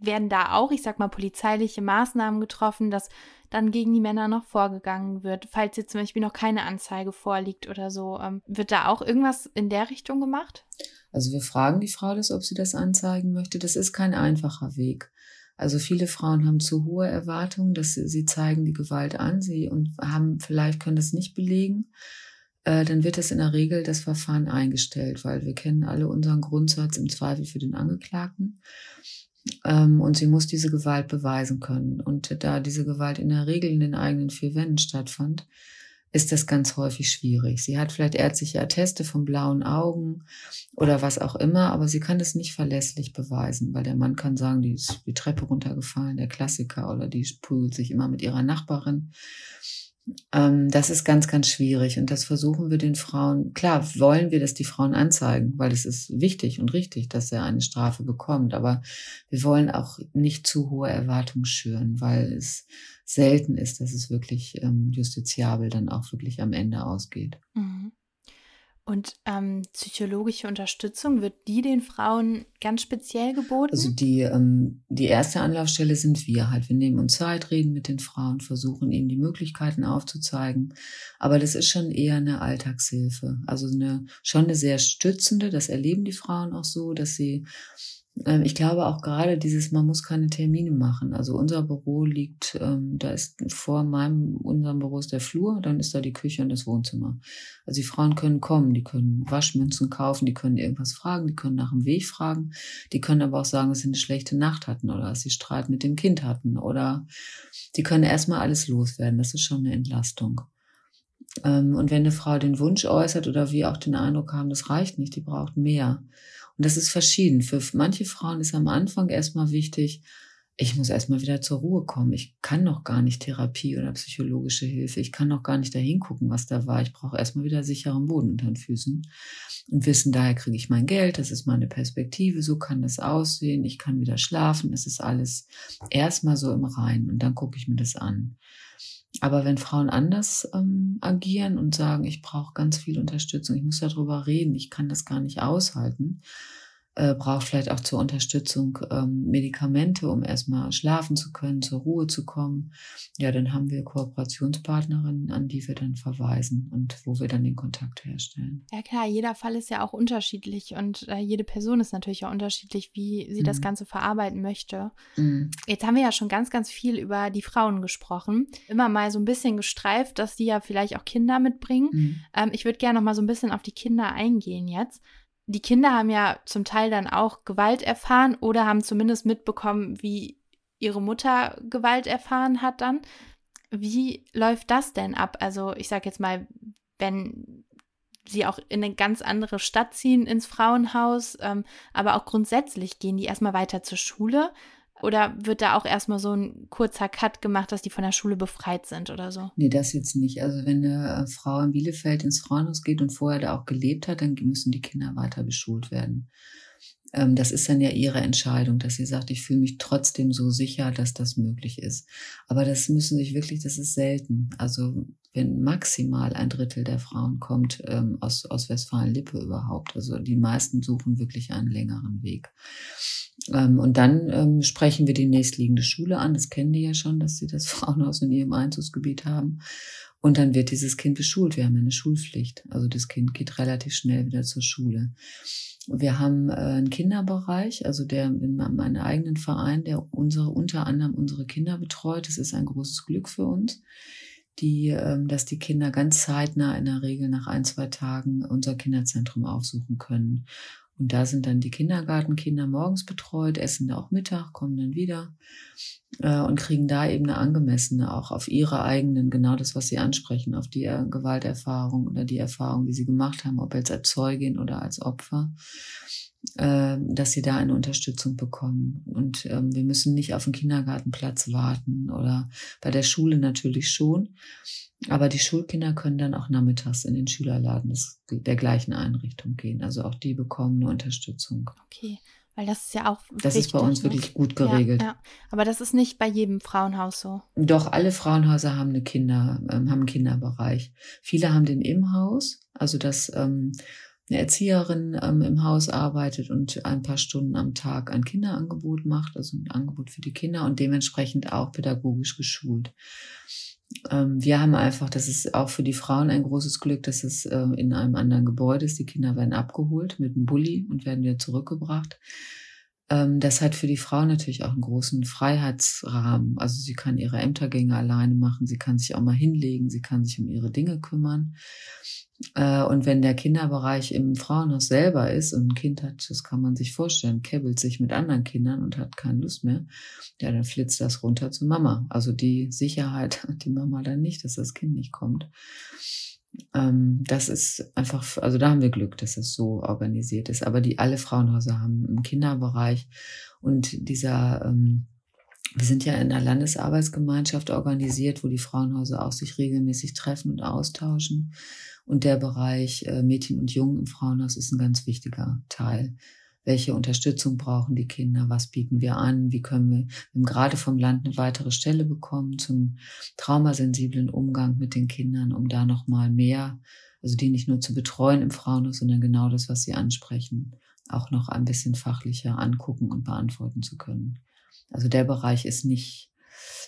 werden da auch, ich sag mal, polizeiliche Maßnahmen getroffen, dass dann gegen die Männer noch vorgegangen wird, falls jetzt zum Beispiel noch keine Anzeige vorliegt oder so? Ähm, wird da auch irgendwas in der Richtung gemacht? Also wir fragen die Frau das, ob sie das anzeigen möchte. Das ist kein einfacher Weg. Also viele Frauen haben zu hohe Erwartungen, dass sie, sie zeigen die Gewalt an, sie und haben vielleicht können das nicht belegen. Äh, dann wird das in der Regel das Verfahren eingestellt, weil wir kennen alle unseren Grundsatz im Zweifel für den Angeklagten. Ähm, und sie muss diese Gewalt beweisen können. Und da diese Gewalt in der Regel in den eigenen vier Wänden stattfand, ist das ganz häufig schwierig. Sie hat vielleicht ärztliche Atteste von blauen Augen oder was auch immer, aber sie kann das nicht verlässlich beweisen, weil der Mann kann sagen, die ist die Treppe runtergefallen, der Klassiker, oder die prügelt sich immer mit ihrer Nachbarin. Ähm, das ist ganz, ganz schwierig und das versuchen wir den Frauen. Klar, wollen wir, dass die Frauen anzeigen, weil es ist wichtig und richtig, dass er eine Strafe bekommt, aber wir wollen auch nicht zu hohe Erwartungen schüren, weil es selten ist, dass es wirklich ähm, justiziabel dann auch wirklich am Ende ausgeht. Mhm. Und ähm, psychologische Unterstützung, wird die den Frauen ganz speziell geboten? Also die, ähm, die erste Anlaufstelle sind wir halt. Wir nehmen uns Zeit, reden mit den Frauen, versuchen ihnen die Möglichkeiten aufzuzeigen. Aber das ist schon eher eine Alltagshilfe. Also eine, schon eine sehr stützende, das erleben die Frauen auch so, dass sie ich glaube auch gerade dieses, man muss keine Termine machen. Also unser Büro liegt, ähm, da ist vor meinem, unserem Büro ist der Flur, dann ist da die Küche und das Wohnzimmer. Also die Frauen können kommen, die können Waschmünzen kaufen, die können irgendwas fragen, die können nach dem Weg fragen, die können aber auch sagen, dass sie eine schlechte Nacht hatten oder dass sie Streit mit dem Kind hatten oder die können erstmal alles loswerden. Das ist schon eine Entlastung. Ähm, und wenn eine Frau den Wunsch äußert oder wir auch den Eindruck haben, das reicht nicht, die braucht mehr und das ist verschieden. Für manche Frauen ist am Anfang erstmal wichtig, ich muss erstmal wieder zur Ruhe kommen. Ich kann noch gar nicht Therapie oder psychologische Hilfe. Ich kann noch gar nicht dahin gucken, was da war. Ich brauche erstmal wieder sicheren Boden unter den Füßen und wissen, daher kriege ich mein Geld. Das ist meine Perspektive. So kann das aussehen. Ich kann wieder schlafen. Es ist alles erstmal so im Reinen und dann gucke ich mir das an. Aber wenn Frauen anders ähm, agieren und sagen, ich brauche ganz viel Unterstützung, ich muss darüber reden, ich kann das gar nicht aushalten, äh, braucht vielleicht auch zur Unterstützung ähm, Medikamente, um erstmal schlafen zu können, zur Ruhe zu kommen. Ja, dann haben wir Kooperationspartnerinnen, an die wir dann verweisen und wo wir dann den Kontakt herstellen. Ja klar, jeder Fall ist ja auch unterschiedlich und äh, jede Person ist natürlich auch unterschiedlich, wie sie mhm. das Ganze verarbeiten möchte. Mhm. Jetzt haben wir ja schon ganz, ganz viel über die Frauen gesprochen. Immer mal so ein bisschen gestreift, dass die ja vielleicht auch Kinder mitbringen. Mhm. Ähm, ich würde gerne noch mal so ein bisschen auf die Kinder eingehen jetzt die Kinder haben ja zum Teil dann auch Gewalt erfahren oder haben zumindest mitbekommen, wie ihre Mutter Gewalt erfahren hat dann. Wie läuft das denn ab? Also ich sage jetzt mal, wenn sie auch in eine ganz andere Stadt ziehen ins Frauenhaus, ähm, aber auch grundsätzlich gehen die erstmal weiter zur Schule oder wird da auch erstmal so ein kurzer Cut gemacht, dass die von der Schule befreit sind oder so? Nee, das jetzt nicht. Also wenn eine äh, Frau in Bielefeld ins Frauenhaus geht und vorher da auch gelebt hat, dann müssen die Kinder weiter beschult werden. Ähm, das ist dann ja ihre Entscheidung, dass sie sagt, ich fühle mich trotzdem so sicher, dass das möglich ist. Aber das müssen sich wirklich, das ist selten. Also wenn maximal ein Drittel der Frauen kommt ähm, aus, aus Westfalen-Lippe überhaupt. Also die meisten suchen wirklich einen längeren Weg. Ähm, und dann ähm, sprechen wir die nächstliegende Schule an. Das kennen die ja schon, dass sie das Frauenhaus in ihrem Einzugsgebiet haben. Und dann wird dieses Kind beschult. Wir haben eine Schulpflicht. Also das Kind geht relativ schnell wieder zur Schule. Wir haben äh, einen Kinderbereich, also der in meinem eigenen Verein, der unsere, unter anderem unsere Kinder betreut. Das ist ein großes Glück für uns die, ähm, dass die Kinder ganz zeitnah in der Regel nach ein, zwei Tagen unser Kinderzentrum aufsuchen können. Und da sind dann die Kindergartenkinder morgens betreut, essen da auch Mittag, kommen dann wieder äh, und kriegen da eben eine angemessene, auch auf ihre eigenen, genau das, was sie ansprechen, auf die äh, Gewalterfahrung oder die Erfahrung, die sie gemacht haben, ob als Zeugin oder als Opfer, äh, dass sie da eine Unterstützung bekommen. Und ähm, wir müssen nicht auf den Kindergartenplatz warten oder bei der Schule natürlich schon. Aber die Schulkinder können dann auch nachmittags in den Schülerladen des, der gleichen Einrichtung gehen. Also auch die bekommen eine Unterstützung. Okay, weil das ist ja auch. Das wichtig, ist bei uns ne? wirklich gut geregelt. Ja, ja, Aber das ist nicht bei jedem Frauenhaus so. Doch, alle Frauenhäuser haben eine Kinder, ähm, haben einen Kinderbereich. Viele haben den im Haus, also dass ähm, eine Erzieherin ähm, im Haus arbeitet und ein paar Stunden am Tag ein Kinderangebot macht, also ein Angebot für die Kinder und dementsprechend auch pädagogisch geschult. Ähm, wir haben einfach, das ist auch für die Frauen ein großes Glück, dass es äh, in einem anderen Gebäude ist. Die Kinder werden abgeholt mit einem Bulli und werden wieder zurückgebracht. Ähm, das hat für die Frau natürlich auch einen großen Freiheitsrahmen. Also sie kann ihre Ämtergänge alleine machen, sie kann sich auch mal hinlegen, sie kann sich um ihre Dinge kümmern. Äh, und wenn der Kinderbereich im Frauenhaus selber ist und ein Kind hat, das kann man sich vorstellen, kebbelt sich mit anderen Kindern und hat keine Lust mehr, ja, dann flitzt das runter zu Mama. Also die Sicherheit hat die Mama dann nicht, dass das Kind nicht kommt. Ähm, das ist einfach, also da haben wir Glück, dass es so organisiert ist. Aber die alle Frauenhäuser haben im Kinderbereich und dieser ähm, wir sind ja in einer Landesarbeitsgemeinschaft organisiert, wo die Frauenhäuser auch sich regelmäßig treffen und austauschen. Und der Bereich äh, Mädchen und Jungen im Frauenhaus ist ein ganz wichtiger Teil. Welche Unterstützung brauchen die Kinder? Was bieten wir an? Wie können wir, wir gerade vom Land eine weitere Stelle bekommen zum traumasensiblen Umgang mit den Kindern, um da nochmal mehr, also die nicht nur zu betreuen im Frauenhaus, sondern genau das, was sie ansprechen, auch noch ein bisschen fachlicher angucken und beantworten zu können. Also der Bereich ist nicht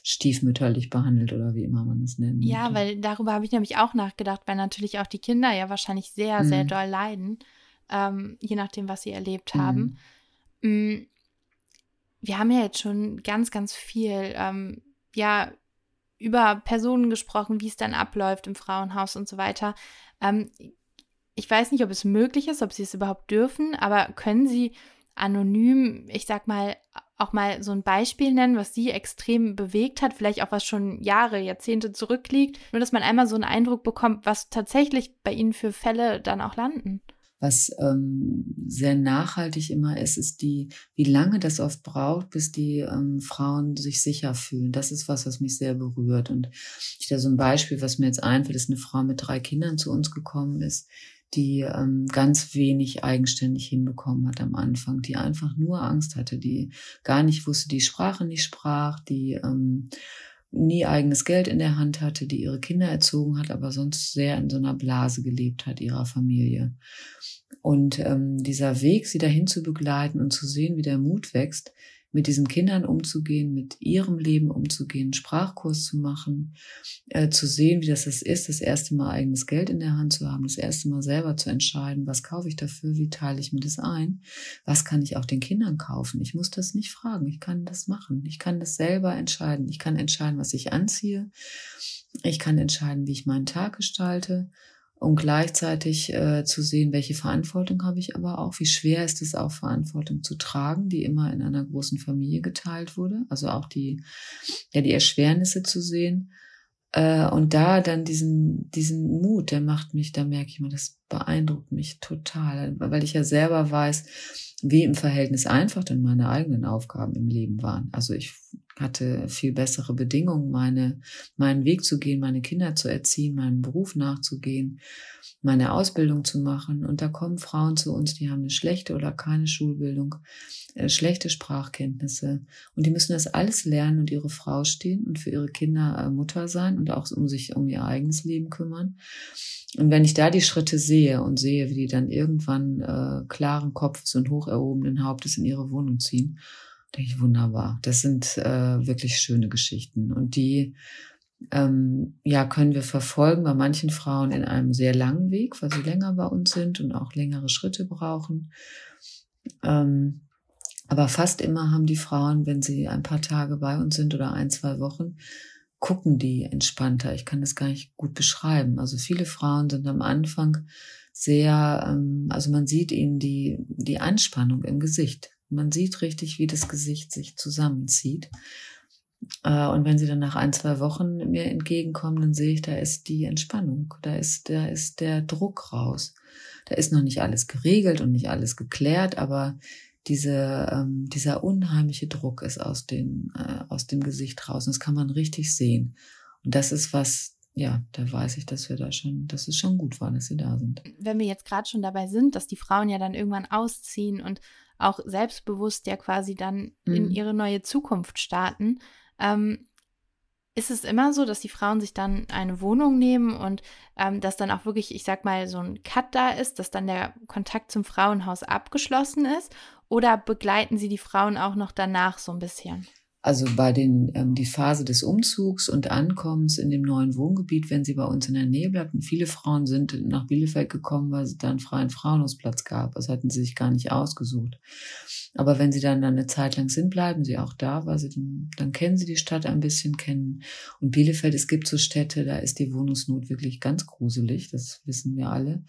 stiefmütterlich behandelt oder wie immer man es nennt. Ja, weil darüber habe ich nämlich auch nachgedacht, weil natürlich auch die Kinder ja wahrscheinlich sehr, mhm. sehr doll leiden, ähm, je nachdem, was sie erlebt haben. Mhm. Wir haben ja jetzt schon ganz, ganz viel, ähm, ja, über Personen gesprochen, wie es dann abläuft im Frauenhaus und so weiter. Ähm, ich weiß nicht, ob es möglich ist, ob sie es überhaupt dürfen, aber können Sie anonym, ich sag mal, auch mal so ein Beispiel nennen, was sie extrem bewegt hat, vielleicht auch was schon Jahre, Jahrzehnte zurückliegt, nur dass man einmal so einen Eindruck bekommt, was tatsächlich bei ihnen für Fälle dann auch landen. Was ähm, sehr nachhaltig immer ist, ist die, wie lange das oft braucht, bis die ähm, Frauen sich sicher fühlen. Das ist was, was mich sehr berührt. Und ich da so ein Beispiel, was mir jetzt einfällt, ist eine Frau mit drei Kindern zu uns gekommen ist, die ähm, ganz wenig eigenständig hinbekommen hat am Anfang, die einfach nur Angst hatte, die gar nicht wusste, die Sprache nicht sprach, die ähm, nie eigenes Geld in der Hand hatte, die ihre Kinder erzogen hat, aber sonst sehr in so einer Blase gelebt hat ihrer Familie. Und ähm, dieser Weg, sie dahin zu begleiten und zu sehen, wie der Mut wächst, mit diesen Kindern umzugehen, mit ihrem Leben umzugehen, Sprachkurs zu machen, äh, zu sehen, wie das ist, das erste Mal eigenes Geld in der Hand zu haben, das erste Mal selber zu entscheiden, was kaufe ich dafür, wie teile ich mir das ein, was kann ich auch den Kindern kaufen. Ich muss das nicht fragen, ich kann das machen, ich kann das selber entscheiden, ich kann entscheiden, was ich anziehe, ich kann entscheiden, wie ich meinen Tag gestalte und gleichzeitig äh, zu sehen, welche Verantwortung habe ich aber auch, wie schwer ist es auch, Verantwortung zu tragen, die immer in einer großen Familie geteilt wurde, also auch die, ja, die Erschwernisse zu sehen. Äh, und da dann diesen, diesen Mut, der macht mich, da merke ich mal, das beeindruckt mich total, weil ich ja selber weiß, wie im Verhältnis einfach denn meine eigenen Aufgaben im Leben waren. Also ich hatte viel bessere Bedingungen, meine, meinen Weg zu gehen, meine Kinder zu erziehen, meinem Beruf nachzugehen, meine Ausbildung zu machen. Und da kommen Frauen zu uns, die haben eine schlechte oder keine Schulbildung, äh, schlechte Sprachkenntnisse. Und die müssen das alles lernen und ihre Frau stehen und für ihre Kinder äh, Mutter sein und auch um sich um ihr eigenes Leben kümmern. Und wenn ich da die Schritte sehe und sehe, wie die dann irgendwann äh, klaren Kopfes und hoch erhobenen Hauptes in ihre Wohnung ziehen, denke ich, wunderbar. Das sind äh, wirklich schöne Geschichten. Und die ähm, ja, können wir verfolgen bei manchen Frauen in einem sehr langen Weg, weil sie länger bei uns sind und auch längere Schritte brauchen. Ähm, aber fast immer haben die Frauen, wenn sie ein paar Tage bei uns sind oder ein, zwei Wochen, gucken die entspannter. Ich kann das gar nicht gut beschreiben. Also viele Frauen sind am Anfang sehr, ähm, also man sieht ihnen die, die Anspannung im Gesicht. Man sieht richtig, wie das Gesicht sich zusammenzieht. Äh, und wenn sie dann nach ein, zwei Wochen mir entgegenkommen, dann sehe ich, da ist die Entspannung, da ist, da ist der Druck raus. Da ist noch nicht alles geregelt und nicht alles geklärt, aber diese, ähm, dieser unheimliche Druck ist aus dem, äh, aus dem Gesicht raus. Und das kann man richtig sehen. Und das ist was, ja, da weiß ich, dass wir da schon, dass es schon gut war, dass sie da sind. Wenn wir jetzt gerade schon dabei sind, dass die Frauen ja dann irgendwann ausziehen und auch selbstbewusst ja quasi dann mhm. in ihre neue Zukunft starten. Ähm, ist es immer so, dass die Frauen sich dann eine Wohnung nehmen und ähm, dass dann auch wirklich, ich sag mal, so ein Cut da ist, dass dann der Kontakt zum Frauenhaus abgeschlossen ist? Oder begleiten sie die Frauen auch noch danach so ein bisschen? Also bei den ähm, die Phase des Umzugs und Ankommens in dem neuen Wohngebiet, wenn sie bei uns in der Nähe bleibt. Und viele Frauen sind nach Bielefeld gekommen, weil es da einen freien Frauenhausplatz gab. Das hatten sie sich gar nicht ausgesucht. Aber wenn sie dann, eine Zeit lang sind, bleiben sie auch da, weil sie dann, dann kennen sie die Stadt ein bisschen kennen. Und Bielefeld, es gibt so Städte, da ist die Wohnungsnot wirklich ganz gruselig. Das wissen wir alle.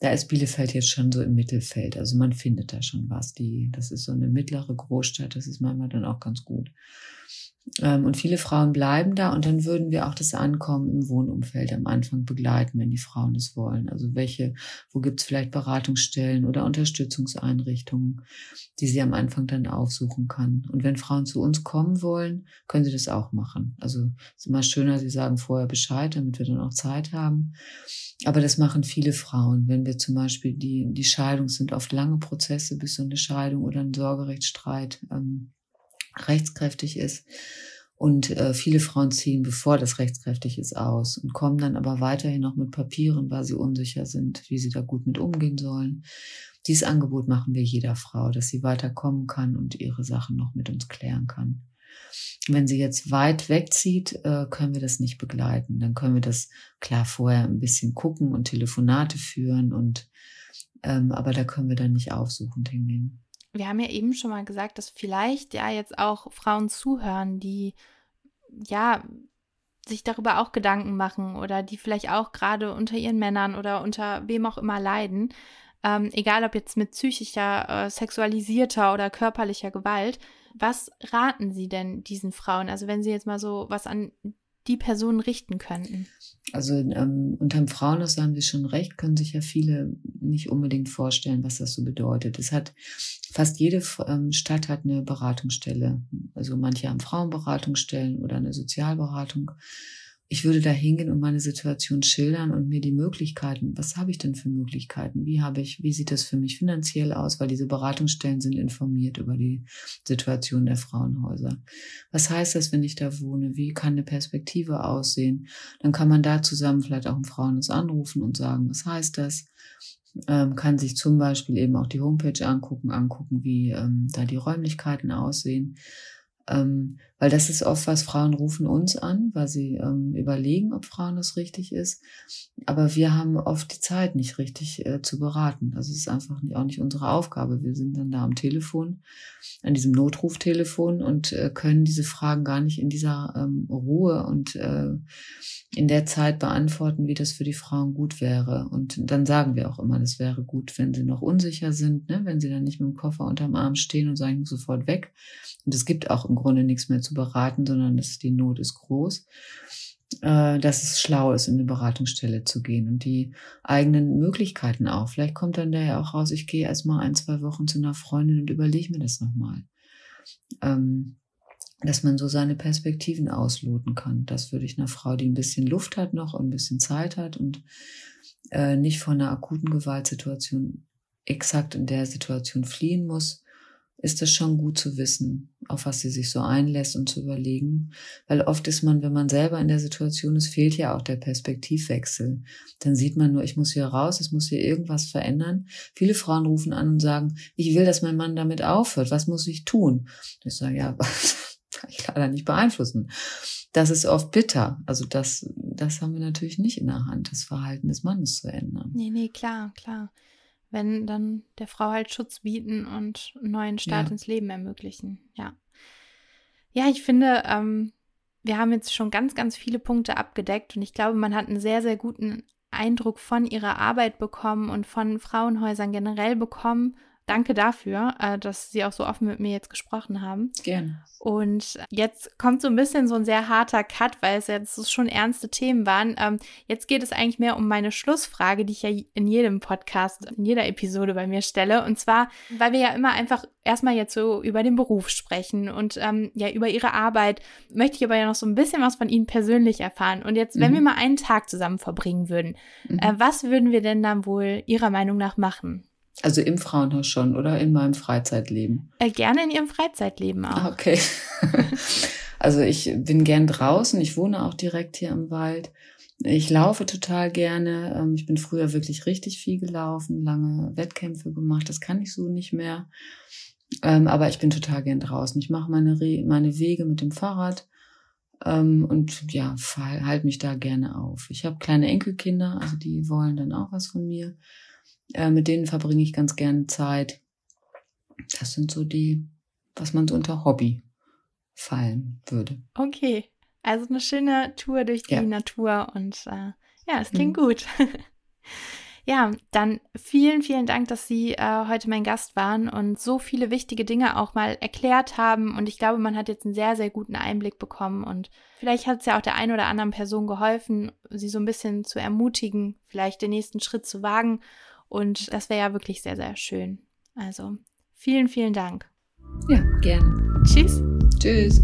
Da ist Bielefeld jetzt schon so im Mittelfeld. Also man findet da schon was. Die, das ist so eine mittlere Großstadt. Das ist manchmal dann auch ganz gut. Ähm, und viele Frauen bleiben da und dann würden wir auch das Ankommen im Wohnumfeld am Anfang begleiten, wenn die Frauen das wollen. Also welche, wo gibt es vielleicht Beratungsstellen oder Unterstützungseinrichtungen, die sie am Anfang dann aufsuchen kann. Und wenn Frauen zu uns kommen wollen, können sie das auch machen. Also es ist immer schöner, sie sagen vorher Bescheid, damit wir dann auch Zeit haben. Aber das machen viele Frauen, wenn wir zum Beispiel die, die Scheidung sind oft lange Prozesse bis so eine Scheidung oder ein Sorgerechtsstreit. Ähm, rechtskräftig ist. Und äh, viele Frauen ziehen, bevor das rechtskräftig ist, aus und kommen dann aber weiterhin noch mit Papieren, weil sie unsicher sind, wie sie da gut mit umgehen sollen. Dieses Angebot machen wir jeder Frau, dass sie weiterkommen kann und ihre Sachen noch mit uns klären kann. Wenn sie jetzt weit wegzieht, äh, können wir das nicht begleiten. Dann können wir das klar vorher ein bisschen gucken und Telefonate führen und ähm, aber da können wir dann nicht aufsuchend hingehen wir haben ja eben schon mal gesagt, dass vielleicht ja jetzt auch Frauen zuhören, die ja sich darüber auch Gedanken machen oder die vielleicht auch gerade unter ihren Männern oder unter wem auch immer leiden. Ähm, egal ob jetzt mit psychischer, äh, sexualisierter oder körperlicher Gewalt. Was raten Sie denn diesen Frauen? Also wenn Sie jetzt mal so was an die Personen richten könnten? Also ähm, unterm Frauenhaus haben Sie schon recht, können sich ja viele nicht unbedingt vorstellen, was das so bedeutet. Es hat fast jede ähm, Stadt hat eine Beratungsstelle. Also manche haben Frauenberatungsstellen oder eine Sozialberatung. Ich würde da hingehen und meine Situation schildern und mir die Möglichkeiten, was habe ich denn für Möglichkeiten? Wie habe ich, wie sieht das für mich finanziell aus? Weil diese Beratungsstellen sind informiert über die Situation der Frauenhäuser. Was heißt das, wenn ich da wohne? Wie kann eine Perspektive aussehen? Dann kann man da zusammen vielleicht auch ein Frauenhaus anrufen und sagen, was heißt das? Ähm, kann sich zum Beispiel eben auch die Homepage angucken, angucken, wie ähm, da die Räumlichkeiten aussehen. Ähm, weil das ist oft was, Frauen rufen uns an, weil sie ähm, überlegen, ob Frauen das richtig ist. Aber wir haben oft die Zeit nicht richtig äh, zu beraten. Also es ist einfach auch nicht unsere Aufgabe. Wir sind dann da am Telefon, an diesem Notruftelefon und äh, können diese Fragen gar nicht in dieser ähm, Ruhe und äh, in der Zeit beantworten, wie das für die Frauen gut wäre. Und dann sagen wir auch immer, das wäre gut, wenn sie noch unsicher sind, ne? wenn sie dann nicht mit dem Koffer unterm Arm stehen und sagen, sofort weg. Und es gibt auch im Grunde nichts mehr zu beraten, sondern das, die Not ist groß, äh, dass es schlau ist, in eine Beratungsstelle zu gehen und die eigenen Möglichkeiten auch. Vielleicht kommt dann daher auch raus, ich gehe erstmal ein, zwei Wochen zu einer Freundin und überlege mir das nochmal. Ähm, dass man so seine Perspektiven ausloten kann. Das würde ich einer Frau, die ein bisschen Luft hat noch und ein bisschen Zeit hat und äh, nicht von einer akuten Gewaltsituation exakt in der Situation fliehen muss, ist es schon gut zu wissen, auf was sie sich so einlässt und zu überlegen. Weil oft ist man, wenn man selber in der Situation ist, fehlt ja auch der Perspektivwechsel. Dann sieht man nur, ich muss hier raus, es muss hier irgendwas verändern. Viele Frauen rufen an und sagen, ich will, dass mein Mann damit aufhört. Was muss ich tun? Ich sage, ja, kann ich leider nicht beeinflussen. Das ist oft bitter. Also das, das haben wir natürlich nicht in der Hand, das Verhalten des Mannes zu ändern. Nee, nee, klar, klar wenn dann der Frau halt Schutz bieten und einen neuen Start ja. ins Leben ermöglichen. Ja. Ja, ich finde, ähm, wir haben jetzt schon ganz, ganz viele Punkte abgedeckt und ich glaube, man hat einen sehr, sehr guten Eindruck von ihrer Arbeit bekommen und von Frauenhäusern generell bekommen Danke dafür, äh, dass Sie auch so offen mit mir jetzt gesprochen haben. Gerne. Und jetzt kommt so ein bisschen so ein sehr harter Cut, weil es jetzt schon ernste Themen waren. Ähm, jetzt geht es eigentlich mehr um meine Schlussfrage, die ich ja in jedem Podcast, in jeder Episode bei mir stelle. Und zwar, weil wir ja immer einfach erstmal jetzt so über den Beruf sprechen und ähm, ja über Ihre Arbeit, möchte ich aber ja noch so ein bisschen was von Ihnen persönlich erfahren. Und jetzt, wenn mhm. wir mal einen Tag zusammen verbringen würden, mhm. äh, was würden wir denn dann wohl Ihrer Meinung nach machen? Also im Frauenhaus schon oder in meinem Freizeitleben? Äh, gerne in Ihrem Freizeitleben auch. Ah, okay. also ich bin gern draußen. Ich wohne auch direkt hier im Wald. Ich laufe total gerne. Ähm, ich bin früher wirklich richtig viel gelaufen, lange Wettkämpfe gemacht. Das kann ich so nicht mehr. Ähm, aber ich bin total gern draußen. Ich mache meine, meine Wege mit dem Fahrrad ähm, und ja, halte mich da gerne auf. Ich habe kleine Enkelkinder, also die wollen dann auch was von mir. Äh, mit denen verbringe ich ganz gerne Zeit. Das sind so die, was man so unter Hobby fallen würde. Okay, also eine schöne Tour durch die ja. Natur und äh, ja, es klingt mhm. gut. ja, dann vielen, vielen Dank, dass Sie äh, heute mein Gast waren und so viele wichtige Dinge auch mal erklärt haben. Und ich glaube, man hat jetzt einen sehr, sehr guten Einblick bekommen und vielleicht hat es ja auch der einen oder anderen Person geholfen, sie so ein bisschen zu ermutigen, vielleicht den nächsten Schritt zu wagen und das wäre ja wirklich sehr, sehr schön. Also vielen, vielen Dank. Ja, gerne. Tschüss. Tschüss.